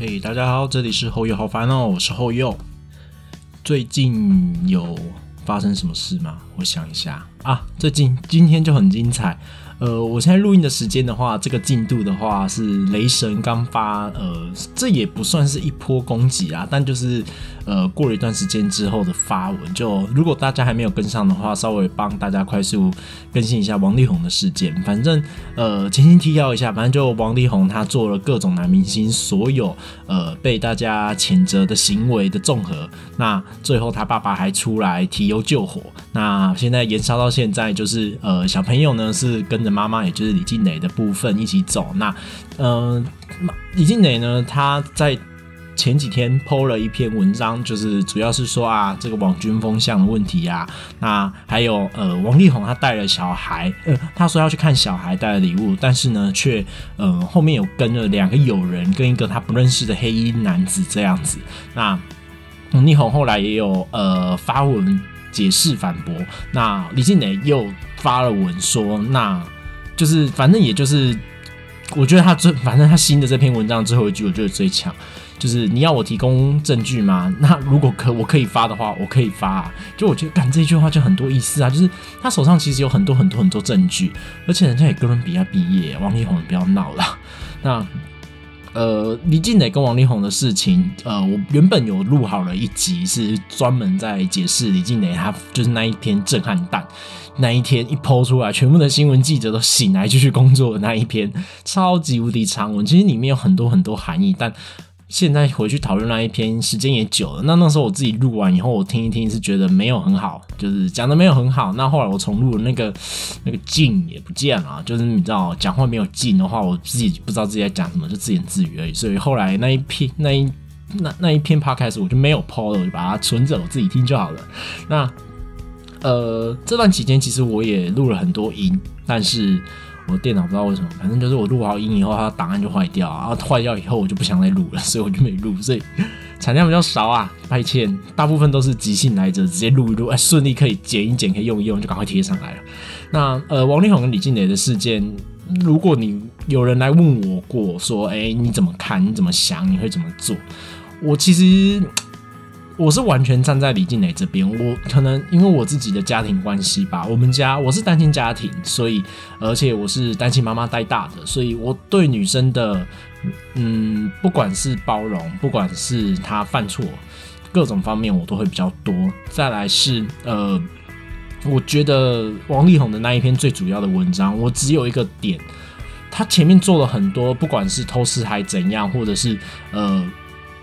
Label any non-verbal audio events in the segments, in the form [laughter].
嘿，大家好，这里是后右好烦哦，我是后右。最近有发生什么事吗？我想一下啊，最近今天就很精彩。呃，我现在录音的时间的话，这个进度的话是雷神刚发，呃，这也不算是一波攻击啊，但就是呃过了一段时间之后的发文，就如果大家还没有跟上的话，稍微帮大家快速更新一下王力宏的事件。反正呃，轻轻提要一下，反正就王力宏他做了各种男明星所有呃被大家谴责的行为的综合，那最后他爸爸还出来提油救火，那现在延烧到现在，就是呃小朋友呢是跟。妈妈，也就是李静蕾的部分一起走。那，嗯，李静蕾呢？她在前几天 PO 了一篇文章，就是主要是说啊，这个网军风向的问题啊。那还有，呃，王力宏他带了小孩，呃，他说要去看小孩带的礼物，但是呢，却，呃，后面有跟了两个友人跟一个他不认识的黑衣男子这样子。那王力宏后来也有呃发文解释反驳。那李静蕾又发了文说，那。就是，反正也就是，我觉得他最，反正他新的这篇文章最后一句，我觉得最强，就是你要我提供证据吗？[laughs] 那如果可我可以发的话，我可以发。就我觉得，干这句话就很多意思啊，就是他手上其实有很多很多很多证据，而且人家也哥伦比亚毕业，王力宏不要闹了。那。呃，李静蕾跟王力宏的事情，呃，我原本有录好了一集，是专门在解释李静蕾，她就是那一天震撼弹，那一天一抛出来，全部的新闻记者都醒来继续工作的那一篇超级无敌长文，其实里面有很多很多含义，但。现在回去讨论那一篇，时间也久了。那那时候我自己录完以后，我听一听是觉得没有很好，就是讲的没有很好。那后来我重录，那个那个劲也不见了，就是你知道，讲话没有劲的话，我自己不知道自己在讲什么，就自言自语而已。所以后来那一篇那一那那一篇 podcast 我就没有 po 了，我就把它存着，我自己听就好了。那呃，这段期间其实我也录了很多音，但是。我电脑不知道为什么，反正就是我录好音以后，它档案就坏掉啊，坏掉以后我就不想再录了，所以我就没录，所以产量比较少啊，抱歉，大部分都是即兴来着，直接录一录，哎，顺利可以剪一剪，可以用一用，就赶快贴上来了。那呃，王力宏跟李静蕾的事件，如果你有人来问我过，说，哎，你怎么看？你怎么想？你会怎么做？我其实。我是完全站在李静蕾这边，我可能因为我自己的家庭关系吧，我们家我是单亲家庭，所以而且我是单亲妈妈带大的，所以我对女生的，嗯，不管是包容，不管是她犯错，各种方面我都会比较多。再来是呃，我觉得王力宏的那一篇最主要的文章，我只有一个点，他前面做了很多，不管是偷视还怎样，或者是呃，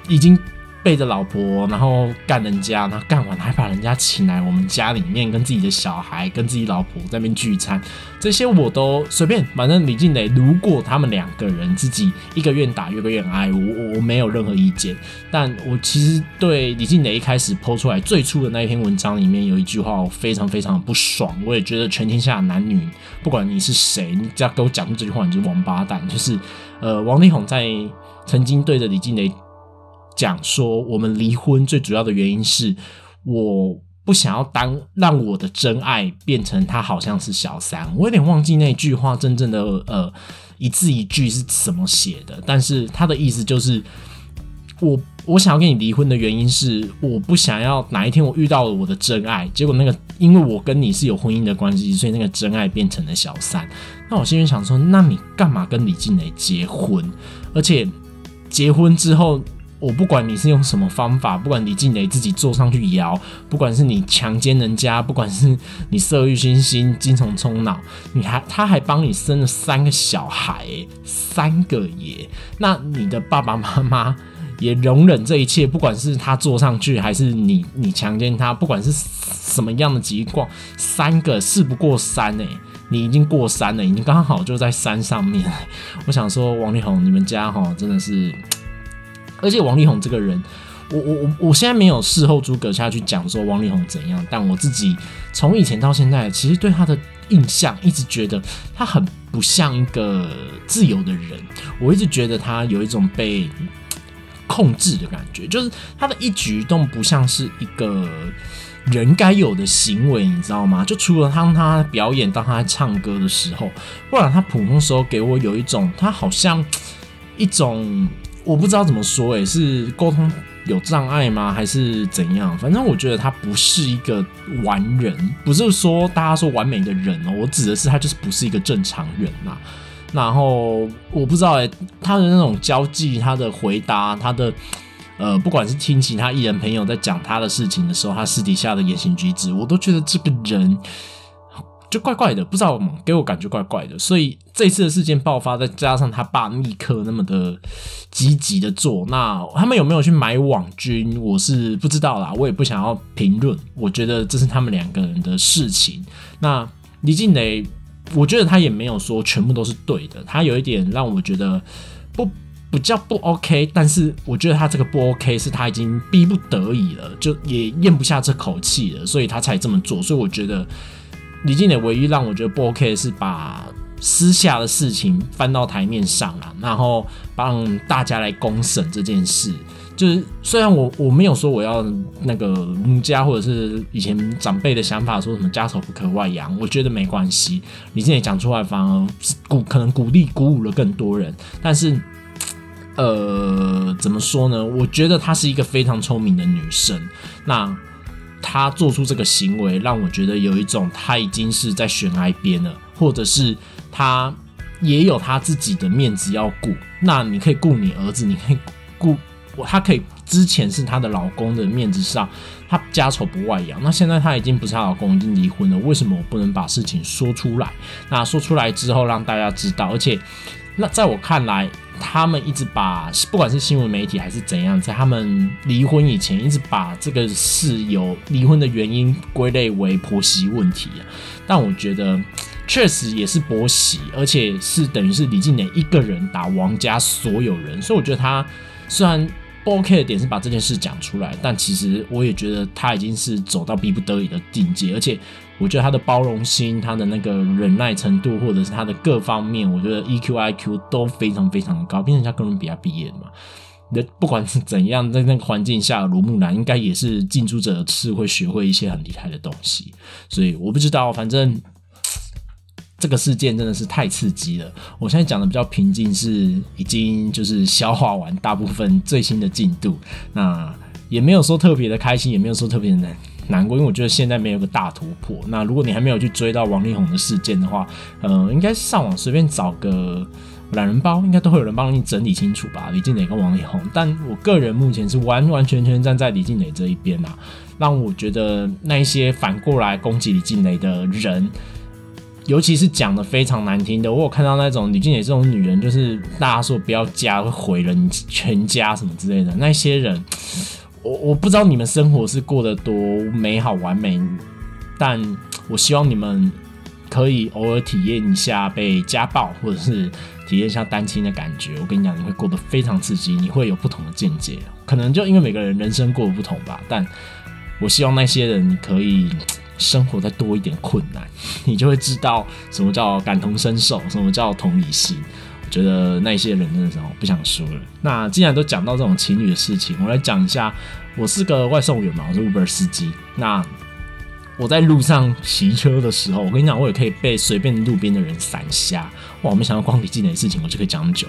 已经。背着老婆，然后干人家，然后干完还把人家请来我们家里面，跟自己的小孩、跟自己老婆在那边聚餐，这些我都随便。反正李静蕾，如果他们两个人自己一个愿打，一个愿挨，我我没有任何意见。但我其实对李静蕾一开始抛出来最初的那一篇文章里面有一句话，我非常非常的不爽。我也觉得全天下男女，不管你是谁，你只要给我讲出这句话，你就是王八蛋。就是呃，王力宏在曾经对着李静蕾。讲说我们离婚最主要的原因是我不想要当让我的真爱变成他好像是小三，我有点忘记那句话真正的呃一字一句是怎么写的，但是他的意思就是我我想要跟你离婚的原因是我不想要哪一天我遇到了我的真爱，结果那个因为我跟你是有婚姻的关系，所以那个真爱变成了小三。那我心里想说，那你干嘛跟李静蕾结婚？而且结婚之后。我不管你是用什么方法，不管李静蕾自己坐上去摇，不管是你强奸人家，不管是你色欲熏心、精虫冲脑，你还他还帮你生了三个小孩，三个耶！那你的爸爸妈妈也容忍这一切，不管是他坐上去，还是你你强奸他，不管是什么样的情况，三个事不过三哎，你已经过三了，已经刚好就在山上面。我想说，王力宏，你们家哈真的是。而且王力宏这个人，我我我我现在没有事后诸葛下去讲说王力宏怎样，但我自己从以前到现在，其实对他的印象一直觉得他很不像一个自由的人，我一直觉得他有一种被控制的感觉，就是他的一举一动不像是一个人该有的行为，你知道吗？就除了当他表演、当他唱歌的时候，不然他普通时候给我有一种他好像一种。我不知道怎么说，诶，是沟通有障碍吗，还是怎样？反正我觉得他不是一个完人，不是说大家说完美的人哦，我指的是他就是不是一个正常人呐。然后我不知道诶，他的那种交际，他的回答，他的呃，不管是听其他艺人朋友在讲他的事情的时候，他私底下的言行举止，我都觉得这个人。就怪怪的，不知道给我感觉怪怪的，所以这次的事件爆发，再加上他爸密克那么的积极的做，那他们有没有去买网军，我是不知道啦，我也不想要评论，我觉得这是他们两个人的事情。那李静蕾，我觉得他也没有说全部都是对的，他有一点让我觉得不不叫不 OK，但是我觉得他这个不 OK 是他已经逼不得已了，就也咽不下这口气了，所以他才这么做。所以我觉得。李静蕾唯一让我觉得不 OK 的是把私下的事情翻到台面上了，然后帮大家来公审这件事。就是虽然我我没有说我要那个母家或者是以前长辈的想法，说什么家丑不可外扬，我觉得没关系。李静蕾讲出来反而鼓可能鼓励鼓舞了更多人，但是呃怎么说呢？我觉得她是一个非常聪明的女生。那他做出这个行为，让我觉得有一种他已经是在悬崖边了，或者是他也有他自己的面子要顾。那你可以顾你儿子，你可以顾我，他可以之前是他的老公的面子上，他家丑不外扬。那现在他已经不是他老公，已经离婚了，为什么我不能把事情说出来？那说出来之后让大家知道，而且那在我看来。他们一直把不管是新闻媒体还是怎样，在他们离婚以前，一直把这个事有离婚的原因归类为婆媳问题啊。但我觉得确实也是婆媳，而且是等于是李静蕾一个人打王家所有人，所以我觉得他虽然。不 OK 的点是把这件事讲出来，但其实我也觉得他已经是走到逼不得已的境界，而且我觉得他的包容心、他的那个忍耐程度，或者是他的各方面，我觉得 EQ、IQ 都非常非常的高。毕竟人家哥伦比亚毕业的嘛，那不管是怎样，在那个环境下，罗木兰应该也是近朱者赤，会学会一些很厉害的东西。所以我不知道，反正。[tsk] 这个事件真的是太刺激了。我现在讲的比较平静，是已经就是消化完大部分最新的进度，那也没有说特别的开心，也没有说特别的难难过，因为我觉得现在没有个大突破。那如果你还没有去追到王力宏的事件的话，呃，应该上网随便找个懒人包，应该都会有人帮你整理清楚吧。李静蕾跟王力宏，但我个人目前是完完全全站在李静蕾这一边啊，让我觉得那些反过来攻击李静蕾的人。尤其是讲的非常难听的，我有看到那种李静蕾这种女人，就是大家说不要嫁会毁了你全家什么之类的那些人，我我不知道你们生活是过得多美好完美，但我希望你们可以偶尔体验一下被家暴，或者是体验一下单亲的感觉。我跟你讲，你会过得非常刺激，你会有不同的见解。可能就因为每个人人生过得不同吧，但我希望那些人可以。生活再多一点困难，你就会知道什么叫感同身受，什么叫同理心。觉得那些人真的是不想说了。那既然都讲到这种情侣的事情，我来讲一下。我是个外送员嘛，我是 Uber 司机。那我在路上骑车的时候，我跟你讲，我也可以被随便路边的人闪瞎。哇，我没想到光你技能的事情，我就可以讲那么久。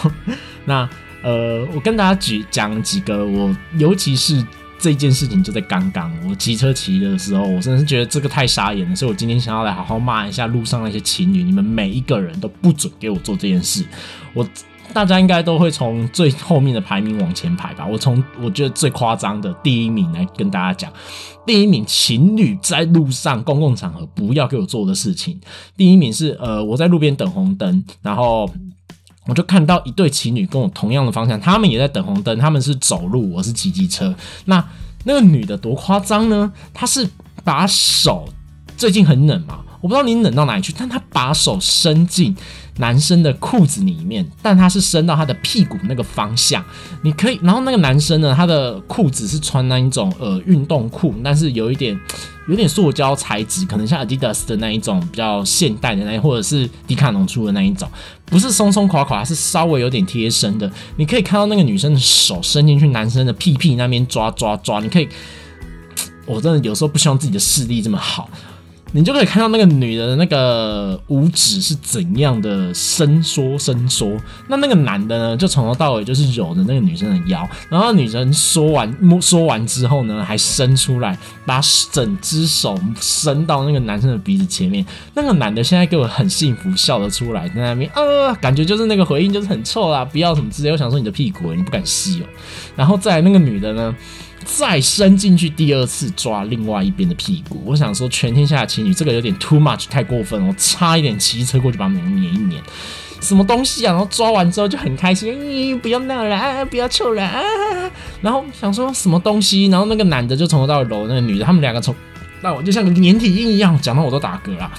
[laughs] 那呃，我跟大家举讲几个，我尤其是。这件事情就在刚刚，我骑车骑的时候，我真的是觉得这个太傻眼了，所以我今天想要来好好骂一下路上那些情侣，你们每一个人都不准给我做这件事。我大家应该都会从最后面的排名往前排吧。我从我觉得最夸张的第一名来跟大家讲，第一名情侣在路上公共场合不要给我做的事情。第一名是呃，我在路边等红灯，然后。我就看到一对情侣跟我同样的方向，他们也在等红灯，他们是走路，我是骑机车。那那个女的多夸张呢？她是把手，最近很冷嘛，我不知道你冷到哪里去，但她把手伸进。男生的裤子里面，但他是伸到他的屁股那个方向，你可以。然后那个男生呢，他的裤子是穿那一种呃运动裤，但是有一点 [tsk] 有点塑胶材质，可能像 Adidas 的那一种比较现代的那，或者是迪卡侬出的那一种，不是松松垮垮，是稍微有点贴身的。你可以看到那个女生的手伸进去男生的屁屁那边抓抓抓，你可以，[tsk] 我真的有时候不希望自己的视力这么好。你就可以看到那个女人的那个五指是怎样的伸缩伸缩，那那个男的呢，就从头到尾就是揉着那个女生的腰，然后女生说完摸说完之后呢，还伸出来，把整只手伸到那个男生的鼻子前面。那个男的现在给我很幸福，笑得出来，在那边呃，感觉就是那个回应就是很臭啦，不要什么之类。我想说你的屁股，你不敢吸哦。然后再那个女的呢？再伸进去第二次抓另外一边的屁股，我想说全天下的情侣这个有点 too much 太过分了，我差一点骑车过去把他们碾一碾，什么东西啊？然后抓完之后就很开心，咦，不要闹了啊，不要臭了啊，然后想说什么东西？然后那个男的就从头到尾搂那个女的，他们两个从那我就像个粘体印一样，讲到我都打嗝了。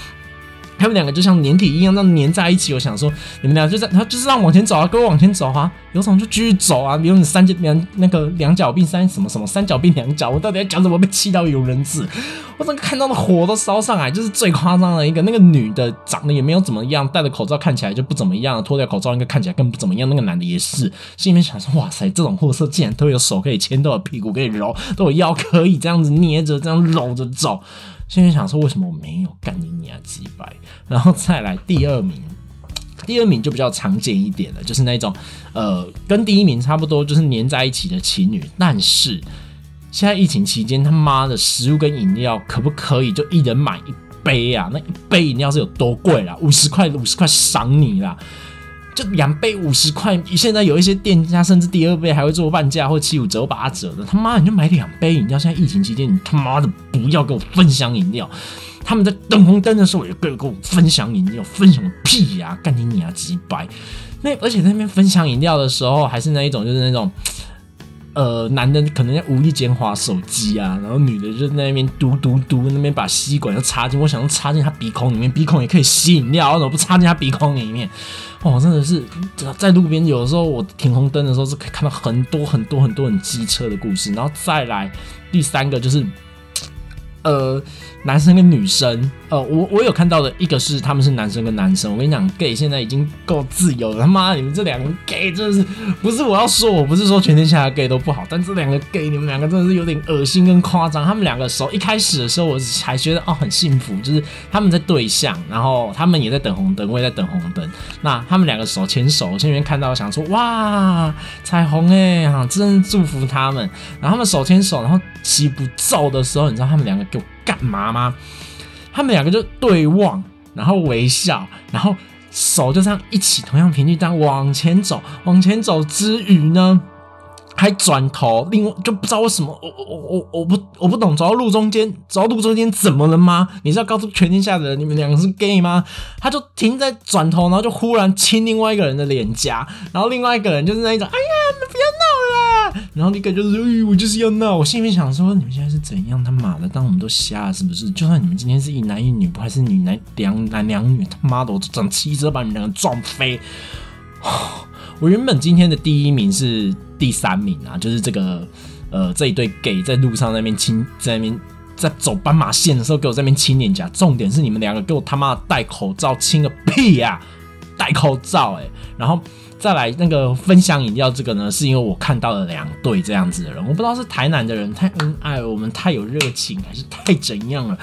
他们两个就像粘体一样，那粘在一起。我想说，你们俩就在，他就是让往前走啊，跟我往前走啊，有种就继续走啊。比如你三角两那个两脚并三什么什么三角并两脚，我到底要讲什么？被气到有人质，我整个看到的火都烧上来，就是最夸张的一个。那个女的长得也没有怎么样，戴着口罩看起来就不怎么样，脱掉口罩应该看起来更不怎么样。那个男的也是，心里面想说，哇塞，这种货色竟然都有手可以牵，都有屁股可以揉，都有腰可以这样子捏着，这样搂着走。心里想说，为什么我没有干你娘几百？然后再来第二名，第二名就比较常见一点了，就是那种呃，跟第一名差不多，就是黏在一起的情侣。但是现在疫情期间，他妈的食物跟饮料可不可以就一人买一杯啊？那一杯饮料是有多贵啦？五十块，五十块赏你啦！两杯五十块，现在有一些店家甚至第二杯还会做半价或七五折八折的。他妈，你就买两杯饮料。现在疫情期间，你他妈的不要跟我分享饮料。他们在等红灯的时候也跟跟我分享饮料，分享屁呀！干你娘几百。那而且那边分享饮料的时候，还是那一种，就是那种。呃，男的可能在无意间划手机啊，然后女的就在那边嘟嘟嘟，那边把吸管要插进，我想要插进他鼻孔里面，鼻孔也可以吸饮料，为什么不插进他鼻孔里面？[laughs] 哦，真的是在路边，有的时候我停红灯的时候是可以看到很多很多很多很机车的故事，然后再来第三个就是。呃，男生跟女生，呃，我我有看到的一个是他们是男生跟男生。我跟你讲，gay 现在已经够自由了。他妈，你们这两个 gay 真的是不是我要说，我不是说全天下的 gay 都不好，但这两个 gay 你们两个真的是有点恶心跟夸张。他们两个手一开始的时候，我还觉得哦很幸福，就是他们在对象，然后他们也在等红灯，我也在等红灯。那他们两个手牵手，我前面看到想说哇彩虹哎，哈，真祝福他们。然后他们手牵手，然后起步走的时候，你知道他们两个。给我干嘛吗？他们两个就对望，然后微笑，然后手就这样一起，同样频率这样往前走，往前走之余呢？还转头，另外就不知道为什么，我我我我我不我不懂，走到路中间，走到路中间怎么了吗？你是要告诉全天下的人，你们两个是 gay 吗？他就停在转头，然后就忽然亲另外一个人的脸颊，然后另外一个人就是那一种，哎呀，你不要闹，然后那个就是，哎，我就是要闹。我心里面想说，你们现在是怎样？他妈的，当我们都瞎了是不是？就算你们今天是一男一女，不还是女男两男两女？他妈的，我整汽车把你们两个撞飞。我原本今天的第一名是第三名啊，就是这个呃这一对 gay 在路上那边亲，在那边在走斑马线的时候给我在那边亲脸颊。重点是你们两个给我他妈戴口罩亲个屁呀！戴口罩哎，然后再来那个分享饮料这个呢，是因为我看到了两对这样子的人，我不知道是台南的人太恩爱，我们太有热情，还是太怎样了？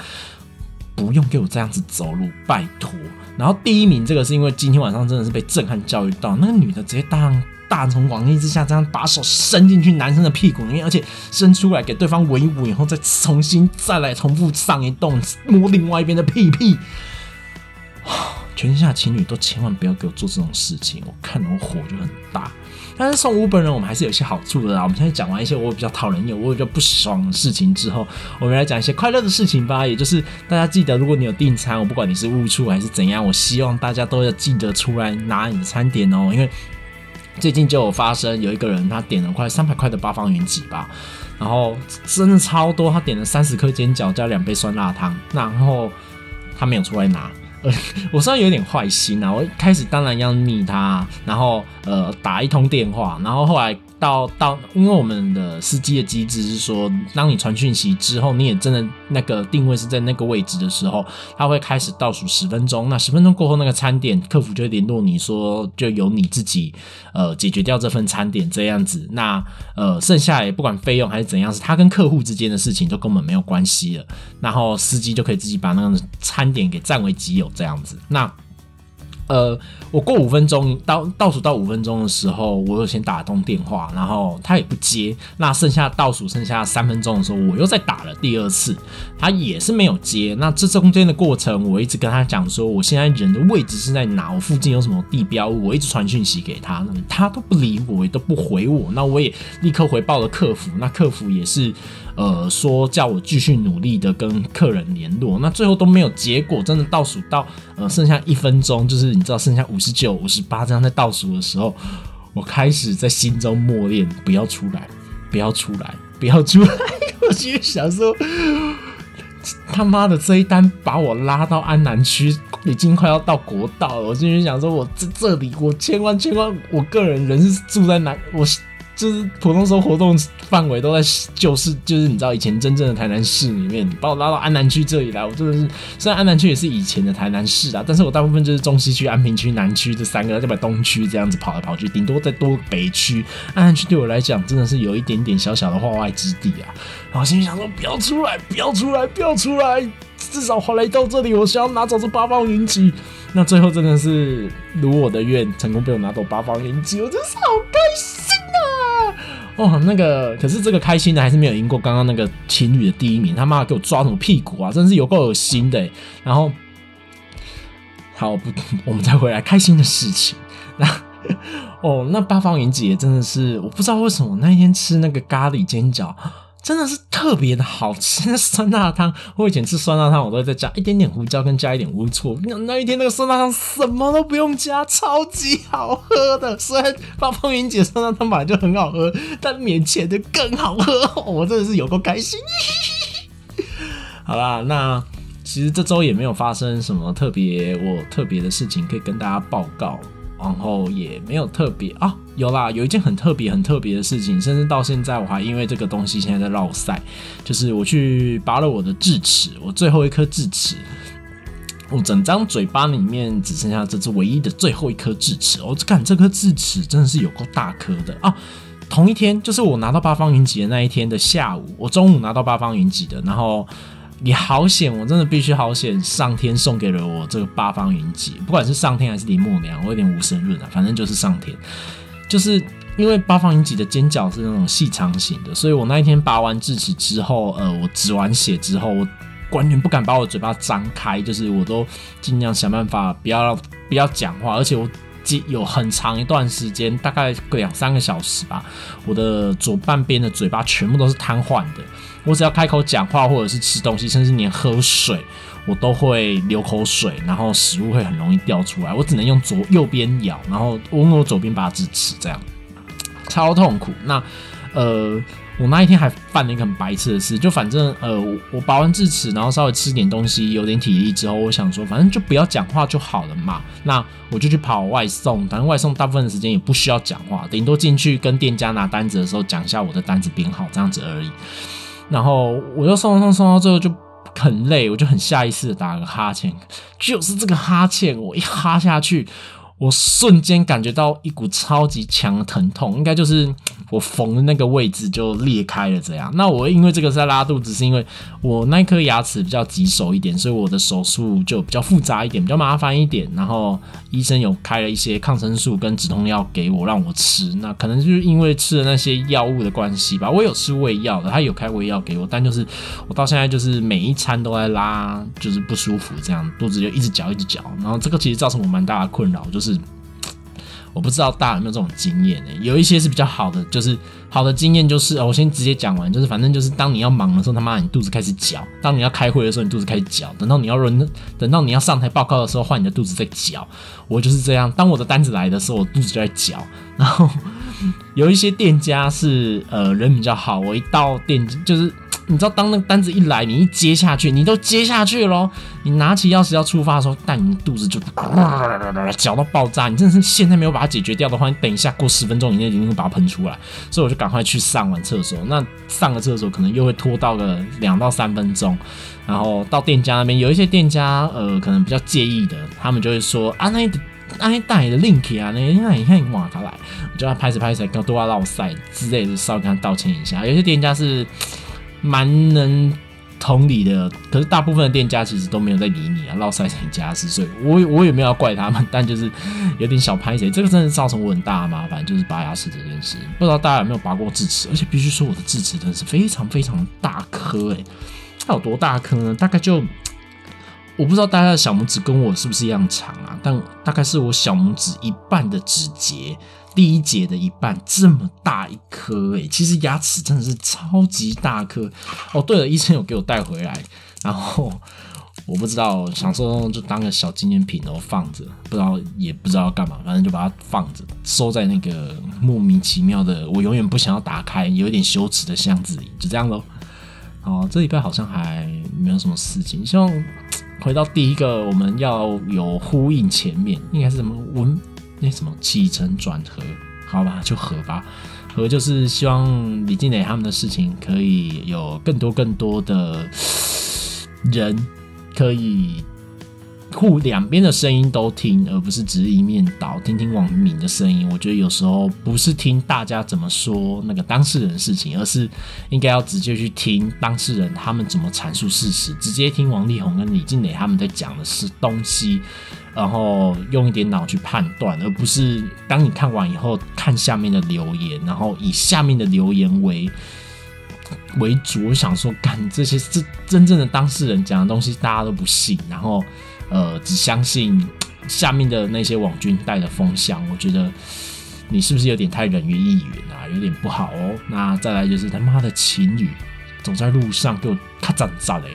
不用给我这样子走路，拜托。然后第一名这个是因为今天晚上真的是被震撼教育到，那个女的直接大大从广义之下这样把手伸进去男生的屁股里面，而且伸出来给对方闻一闻，以后再重新再来重复上一动摸另外一边的屁屁。全天下情侣都千万不要给我做这种事情，我看我火就很大。但是送五本人，我们还是有些好处的啦。我们现在讲完一些我比较讨人厌、我比较不爽的事情之后，我们来讲一些快乐的事情吧。也就是大家记得，如果你有订餐，我不管你是误触还是怎样，我希望大家都要记得出来拿你的餐点哦。因为最近就有发生，有一个人他点了快三百块的八方云集吧，然后真的超多，他点了三十颗煎饺加两杯酸辣汤，然后他没有出来拿。呃，[laughs] 我虽然有点坏心啊，我一开始当然要逆他，然后呃打一通电话，然后后来到到，因为我们的司机的机制是说，当你传讯息之后，你也真的那个定位是在那个位置的时候，他会开始倒数十分钟。那十分钟过后，那个餐点客服就会联络你说，就由你自己呃解决掉这份餐点这样子。那呃剩下也不管费用还是怎样，是他跟客户之间的事情都根本没有关系了。然后司机就可以自己把那个餐点给占为己有这样子。那呃，我过五分钟倒倒数到五分钟的时候，我有先打通电话，然后他也不接。那剩下倒数剩下三分钟的时候，我又再打了第二次，他也是没有接。那这中间的过程，我一直跟他讲说，我现在人的位置是在哪，我附近有什么地标，我一直传讯息给他，他都不理我，也都不回我。那我也立刻回报了客服，那客服也是。呃，说叫我继续努力的跟客人联络，那最后都没有结果。真的倒数到呃剩下一分钟，就是你知道剩下五十九、五十八这样在倒数的时候，我开始在心中默念：不要出来，不要出来，不要出来。我心里想说，他妈的这一单把我拉到安南区，已经快要到国道了。我心里想说，我在这里，我千万千万，我个人人是住在南，我是。就是普通时候活动范围都在就是就是你知道以前真正的台南市里面，把我拉到安南区这里来，我真的是虽然安南区也是以前的台南市啊，但是我大部分就是中西区、安平区、南区这三个，再把东区这样子跑来跑去，顶多再多北区。安南区对我来讲真的是有一点点小小的化外之地啊。然后心里想说不要出来，不要出来，不要出来，至少后来到这里，我想要拿走这八方云集。那最后真的是如我的愿，成功被我拿走八方云集，我真是好开心。哦，那个，可是这个开心的还是没有赢过刚刚那个情侣的第一名。他妈给我抓什么屁股啊！真是有够恶心的。然后，好不，[laughs] 我们再回来开心的事情。那哦，那八方云集真的是，我不知道为什么那一天吃那个咖喱煎饺。真的是特别的好吃，酸辣汤。我以前吃酸辣汤，我都会再加一点点胡椒，跟加一点乌醋。那那一天那个酸辣汤什么都不用加，超级好喝的。虽然八方云姐酸辣汤本来就很好喝，但免钱的更好喝。我真的是有够开心。好啦，那其实这周也没有发生什么特别我特别的事情可以跟大家报告。然后也没有特别啊，有啦，有一件很特别、很特别的事情，甚至到现在我还因为这个东西现在在绕赛，就是我去拔了我的智齿，我最后一颗智齿，我整张嘴巴里面只剩下这只唯一的最后一颗智齿，我感这颗智齿真的是有够大颗的啊！同一天，就是我拿到八方云集的那一天的下午，我中午拿到八方云集的，然后。你好险，我真的必须好险！上天送给了我这个八方云集，不管是上天还是林默娘，我有点无神论啊，反正就是上天。就是因为八方云集的尖角是那种细长型的，所以我那一天拔完智齿之后，呃，我止完血之后，我完全不敢把我嘴巴张开，就是我都尽量想办法不要不要讲话，而且我有很长一段时间，大概两三个小时吧，我的左半边的嘴巴全部都是瘫痪的。我只要开口讲话，或者是吃东西，甚至连喝水，我都会流口水，然后食物会很容易掉出来。我只能用左右边咬，然后用我左边把智齿，这样超痛苦。那呃，我那一天还犯了一个很白痴的事，就反正呃，我拔完智齿，然后稍微吃点东西，有点体力之后，我想说，反正就不要讲话就好了嘛。那我就去跑外送，反正外送大部分的时间也不需要讲话，顶多进去跟店家拿单子的时候讲一下我的单子编号这样子而已。然后我又送送送到最后就很累，我就很下意识的打个哈欠，就是这个哈欠，我一哈下去。我瞬间感觉到一股超级强的疼痛，应该就是我缝的那个位置就裂开了这样。那我因为这个在拉肚子，是因为我那颗牙齿比较棘手一点，所以我的手术就比较复杂一点，比较麻烦一点。然后医生有开了一些抗生素跟止痛药给我让我吃，那可能就是因为吃了那些药物的关系吧。我有吃胃药的，他有开胃药给我，但就是我到现在就是每一餐都在拉，就是不舒服这样，肚子就一直绞一直绞。然后这个其实造成我蛮大的困扰，就是。是我不知道大家有没有这种经验呢？有一些是比较好的，就是好的经验就是，我先直接讲完，就是反正就是当你要忙的时候，他妈你肚子开始绞；当你要开会的时候，你肚子开始绞；等到你要轮，等到你要上台报告的时候，换你的肚子在绞。我就是这样，当我的单子来的时候，我肚子就在绞。然后 [laughs] 有一些店家是呃人比较好，我一到店就是。你知道，当那个单子一来，你一接下去，你都接下去喽。你拿起钥匙要出发的时候，但你肚子就绞到爆炸。你真的是现在没有把它解决掉的话，你等一下过十分钟以内一定会把它喷出来。所以我就赶快去上完厕所。那上个厕所可能又会拖到个两到三分钟。然后到店家那边，有一些店家呃可能比较介意的，他们就会说啊，那那带的 link 啊，那那你看哇，他来，我就要拍着拍着跟多要绕赛之类的，稍微跟他道歉一下。有些店家是。蛮能同理的，可是大部分的店家其实都没有在理你啊，落塞成家事，所以我我也没有要怪他们，但就是有点小拍谁，这个真的造成我很大的麻烦，就是拔牙齿这件事。不知道大家有没有拔过智齿？而且必须说我的智齿真的是非常非常大颗诶，它有多大颗呢？大概就我不知道大家的小拇指跟我是不是一样长啊，但大概是我小拇指一半的指节。第一节的一半这么大一颗诶，其实牙齿真的是超级大颗哦。对了，医生有给我带回来，然后我不知道，想说就当个小纪念品哦放着，不知道也不知道干嘛，反正就把它放着，收在那个莫名其妙的我永远不想要打开、有点羞耻的箱子里，就这样喽。哦，这礼拜好像还没有什么事情，希望回到第一个我们要有呼应前面，应该是什么文。那什么起承转合，好吧，就合吧。合就是希望李静蕾他们的事情可以有更多更多的人可以。互两边的声音都听，而不是只是一面倒，听听网民的声音。我觉得有时候不是听大家怎么说那个当事人的事情，而是应该要直接去听当事人他们怎么阐述事实，直接听王力宏跟李静蕾他们在讲的是东西，然后用一点脑去判断，而不是当你看完以后看下面的留言，然后以下面的留言为为主。我想说，干这些真真正的当事人讲的东西，大家都不信，然后。呃，只相信下面的那些网军带的风向，我觉得你是不是有点太人云亦云啊？有点不好哦。那再来就是他妈的情侣走在路上给我咔嚓嚓的，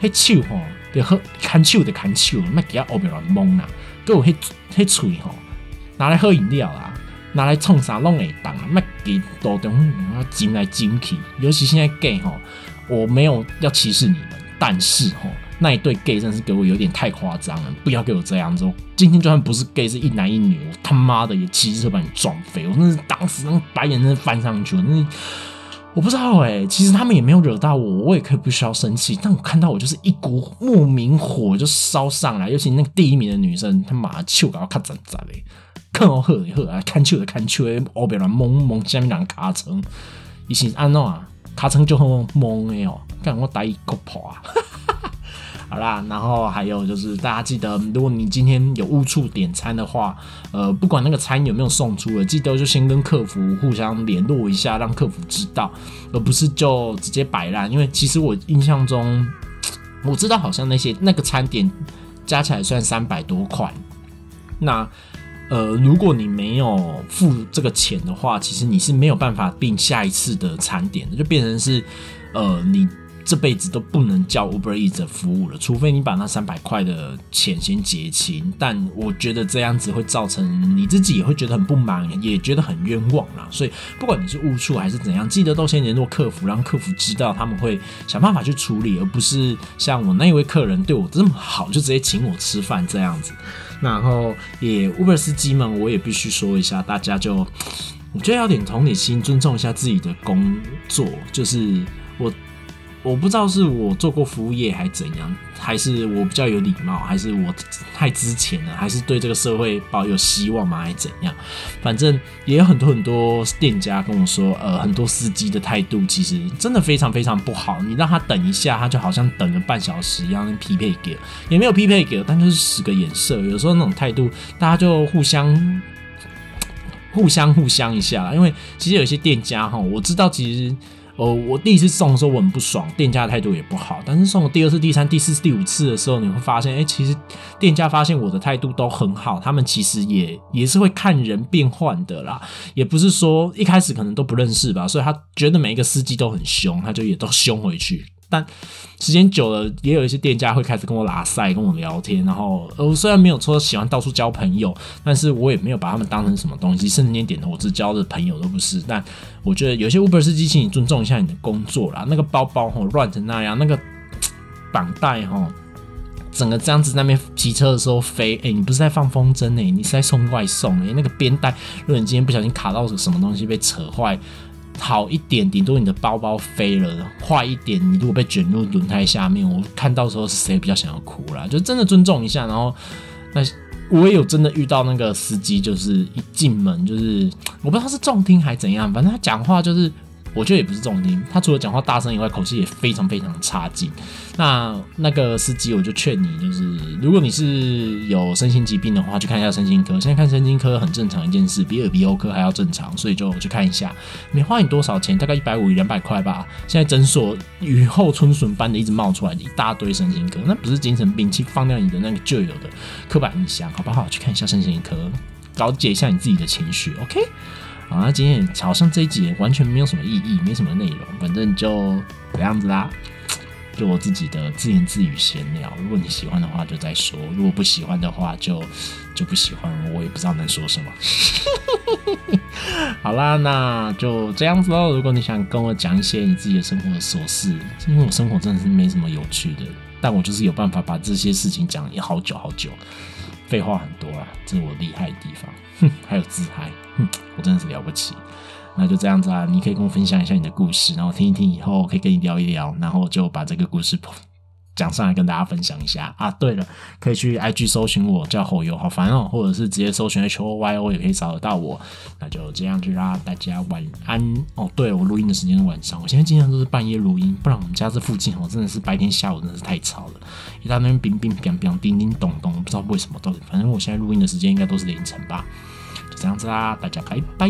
嘿手吼，就喝看手的看手，那给他后边乱蒙啊，给我嘿嘿嘴吼，拿来喝饮料啊，拿来冲啥弄会当啊，那给多东啊进来进去，尤其现在 gay 吼，我没有要歧视你们，但是吼。那一对 gay 真是给我有点太夸张了，不要给我这样子。今天就算不是 gay，是一男一女，我他妈的也骑车把你撞飞。我那是当时那白眼真是翻上去了。那我不知道哎，其实他们也没有惹到我，我也可以不需要生气。但我看到我就是一股莫名火就烧上来，尤其那个第一名的女生，他妈手搞卡整整嘞，看我喝喝啊，看球的看球的，我被人懵懵下面两卡层，一是安诺啊，卡层就很懵的哦，看我打一个破啊。好啦，然后还有就是，大家记得，如果你今天有误触点餐的话，呃，不管那个餐有没有送出了，记得就先跟客服互相联络一下，让客服知道，而不是就直接摆烂。因为其实我印象中，我知道好像那些那个餐点加起来算三百多块。那呃，如果你没有付这个钱的话，其实你是没有办法订下一次的餐点的，就变成是呃你。这辈子都不能叫 Uber Eats 服务了，除非你把那三百块的钱先结清。但我觉得这样子会造成你自己也会觉得很不满，也觉得很冤枉啦。所以不管你是误触还是怎样，记得都先联络客服，让客服知道他们会想办法去处理，而不是像我那一位客人对我这么好，就直接请我吃饭这样子。然后也 Uber 司机们，我也必须说一下，大家就我觉得要点同理心，尊重一下自己的工作，就是我。不知道是我做过服务业还是怎样，还是我比较有礼貌，还是我太之前了，还是对这个社会抱有希望吗，还怎样？反正也有很多很多店家跟我说，呃，很多司机的态度其实真的非常非常不好。你让他等一下，他就好像等了半小时一样，匹配给也没有匹配给，但就是使个眼色。有时候那种态度，大家就互相互相互相一下。因为其实有些店家哈，我知道其实。哦，我第一次送的时候我很不爽，店家态度也不好。但是送了第二次、第三、第四、第五次的时候，你会发现，哎，其实店家发现我的态度都很好，他们其实也也是会看人变换的啦，也不是说一开始可能都不认识吧，所以他觉得每一个司机都很凶，他就也都凶回去。但时间久了，也有一些店家会开始跟我拉塞，跟我聊天。然后，我虽然没有说喜欢到处交朋友，但是我也没有把他们当成什么东西，甚至连点头我只交的朋友都不是。但我觉得有些 Uber 司机，请你尊重一下你的工作啦。那个包包吼乱成那样，那个绑带吼。整个这样子那边骑车的时候飞，哎，你不是在放风筝哎，你是在送外送哎，那个边带，如果你今天不小心卡到什么东西被扯坏，好一点，顶多你的包包飞了；坏一点，你如果被卷入轮胎下面，我看到时候是谁比较想要哭啦？就真的尊重一下。然后，那我也有真的遇到那个司机，就是一进门就是我不知道是重听还怎样，反正他讲话就是。我觉得也不是重点，他除了讲话大声以外，口气也非常非常差劲。那那个司机，我就劝你，就是如果你是有身心疾病的话，去看一下身心科。现在看身心科很正常一件事，比耳鼻喉科还要正常，所以就去看一下。没花你多少钱，大概一百五两百块吧。现在诊所雨后春笋般的一直冒出来一大堆身心科，那不是精神病，去放掉你的那个旧有的刻板印象，好不好？去看一下身心科，了解一下你自己的情绪，OK。好，那今天好像这一集完全没有什么意义，没什么内容，反正就这样子啦，就我自己的自言自语闲聊。如果你喜欢的话，就再说；如果不喜欢的话，就就不喜欢。我也不知道能说什么。[laughs] 好啦，那就这样子喽。如果你想跟我讲一些你自己的生活的琐事，因为我生活真的是没什么有趣的，但我就是有办法把这些事情讲好久好久。废话很多啦，这是我厉害的地方。哼，还有自嗨，哼，我真的是了不起。那就这样子啊，你可以跟我分享一下你的故事，然后听一听，以后可以跟你聊一聊，然后就把这个故事讲上来跟大家分享一下啊。对了，可以去 IG 搜寻我叫后友，好烦哦，或者是直接搜寻 H O Y O 也可以找得到我。那就这样子啦，大家晚安哦。对，我录音的时间是晚上，我现在经常都是半夜录音，不然我们家这附近哦真的是白天下午真的是太吵了，一大堆冰冰冰冰叮叮咚咚，不知道为什么到底，反正我现在录音的时间应该都是凌晨吧。就这样子啦，大家拜拜。